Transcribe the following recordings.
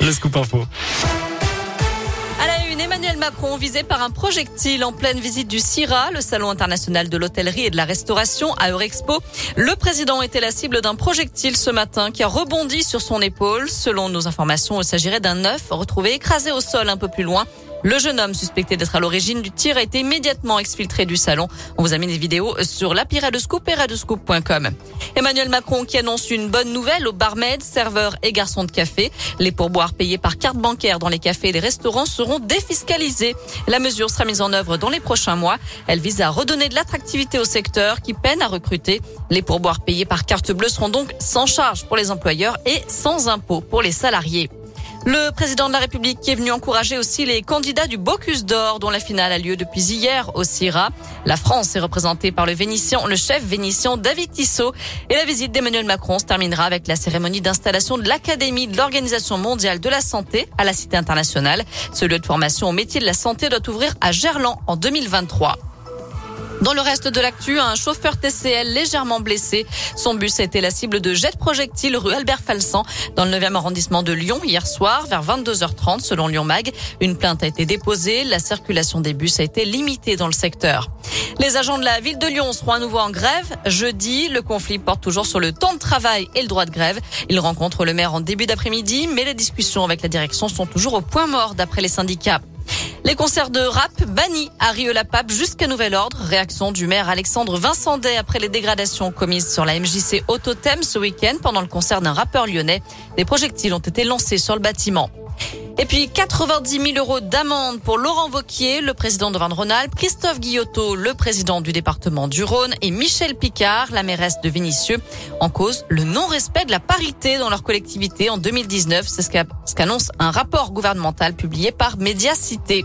Le scoop info. À la une, Emmanuel Macron visé par un projectile en pleine visite du CIRA, le salon international de l'hôtellerie et de la restauration à Eurexpo. Le président était la cible d'un projectile ce matin qui a rebondi sur son épaule. Selon nos informations, il s'agirait d'un œuf retrouvé écrasé au sol un peu plus loin. Le jeune homme suspecté d'être à l'origine du tir a été immédiatement exfiltré du salon. On vous a mis des vidéos sur l'appli Radescoop et radescoop.com. Emmanuel Macron qui annonce une bonne nouvelle aux barmaids, serveurs et garçons de café. Les pourboires payés par carte bancaire dans les cafés et les restaurants seront défiscalisés. La mesure sera mise en œuvre dans les prochains mois. Elle vise à redonner de l'attractivité au secteur qui peine à recruter. Les pourboires payés par carte bleue seront donc sans charge pour les employeurs et sans impôt pour les salariés. Le président de la République est venu encourager aussi les candidats du Bocuse d'Or dont la finale a lieu depuis hier au CIRA. La France est représentée par le Vénitien, le chef vénitien David Tissot et la visite d'Emmanuel Macron se terminera avec la cérémonie d'installation de l'Académie de l'Organisation mondiale de la santé à la Cité internationale. Ce lieu de formation au métier de la santé doit ouvrir à Gerland en 2023. Dans le reste de l'actu, un chauffeur TCL légèrement blessé. Son bus a été la cible de jets de projectiles rue Albert Falsan dans le 9e arrondissement de Lyon hier soir vers 22h30 selon Lyon Mag. Une plainte a été déposée. La circulation des bus a été limitée dans le secteur. Les agents de la ville de Lyon seront à nouveau en grève. Jeudi, le conflit porte toujours sur le temps de travail et le droit de grève. Ils rencontrent le maire en début d'après-midi, mais les discussions avec la direction sont toujours au point mort d'après les syndicats. Les concerts de rap bannis à Rieux-la-Pape jusqu'à nouvel ordre. Réaction du maire Alexandre Vincendet après les dégradations commises sur la MJC Autothème ce week-end pendant le concert d'un rappeur lyonnais. Des projectiles ont été lancés sur le bâtiment. Et puis 90 000 euros d'amende pour Laurent Vauquier, le président de Rhône-Alpes, Christophe Guillotot, le président du département du Rhône et Michel Picard, la mairesse de Vénissieux, en cause le non-respect de la parité dans leur collectivité en 2019. C'est ce qu'annonce un rapport gouvernemental publié par Médiacité.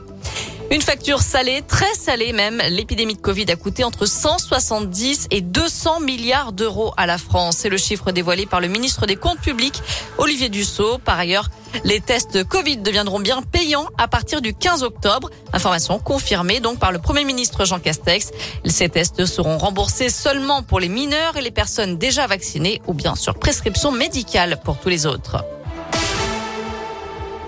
Une facture salée, très salée même. L'épidémie de Covid a coûté entre 170 et 200 milliards d'euros à la France. C'est le chiffre dévoilé par le ministre des Comptes publics, Olivier Dussault. Par ailleurs, les tests Covid deviendront bien payants à partir du 15 octobre. Information confirmée donc par le Premier ministre Jean Castex. Ces tests seront remboursés seulement pour les mineurs et les personnes déjà vaccinées ou bien sur prescription médicale pour tous les autres.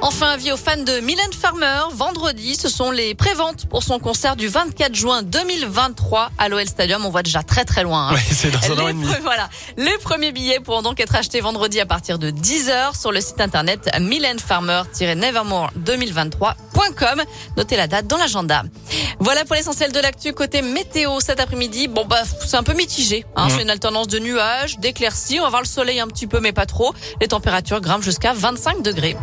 Enfin, avis aux fans de Mylène Farmer. Vendredi, ce sont les préventes pour son concert du 24 juin 2023 à l'OL Stadium. On voit déjà très très loin. Hein. Oui, c'est dans un an et demi. Voilà. Les premiers billets pourront donc être achetés vendredi à partir de 10h sur le site internet mylènefarmer-nevermore2023.com. Notez la date dans l'agenda. Voilà pour l'essentiel de l'actu côté météo cet après-midi. Bon bah c'est un peu mitigé. Hein. C'est une alternance de nuages, d'éclaircies. On va voir le soleil un petit peu mais pas trop. Les températures grimpent jusqu'à 25 degrés.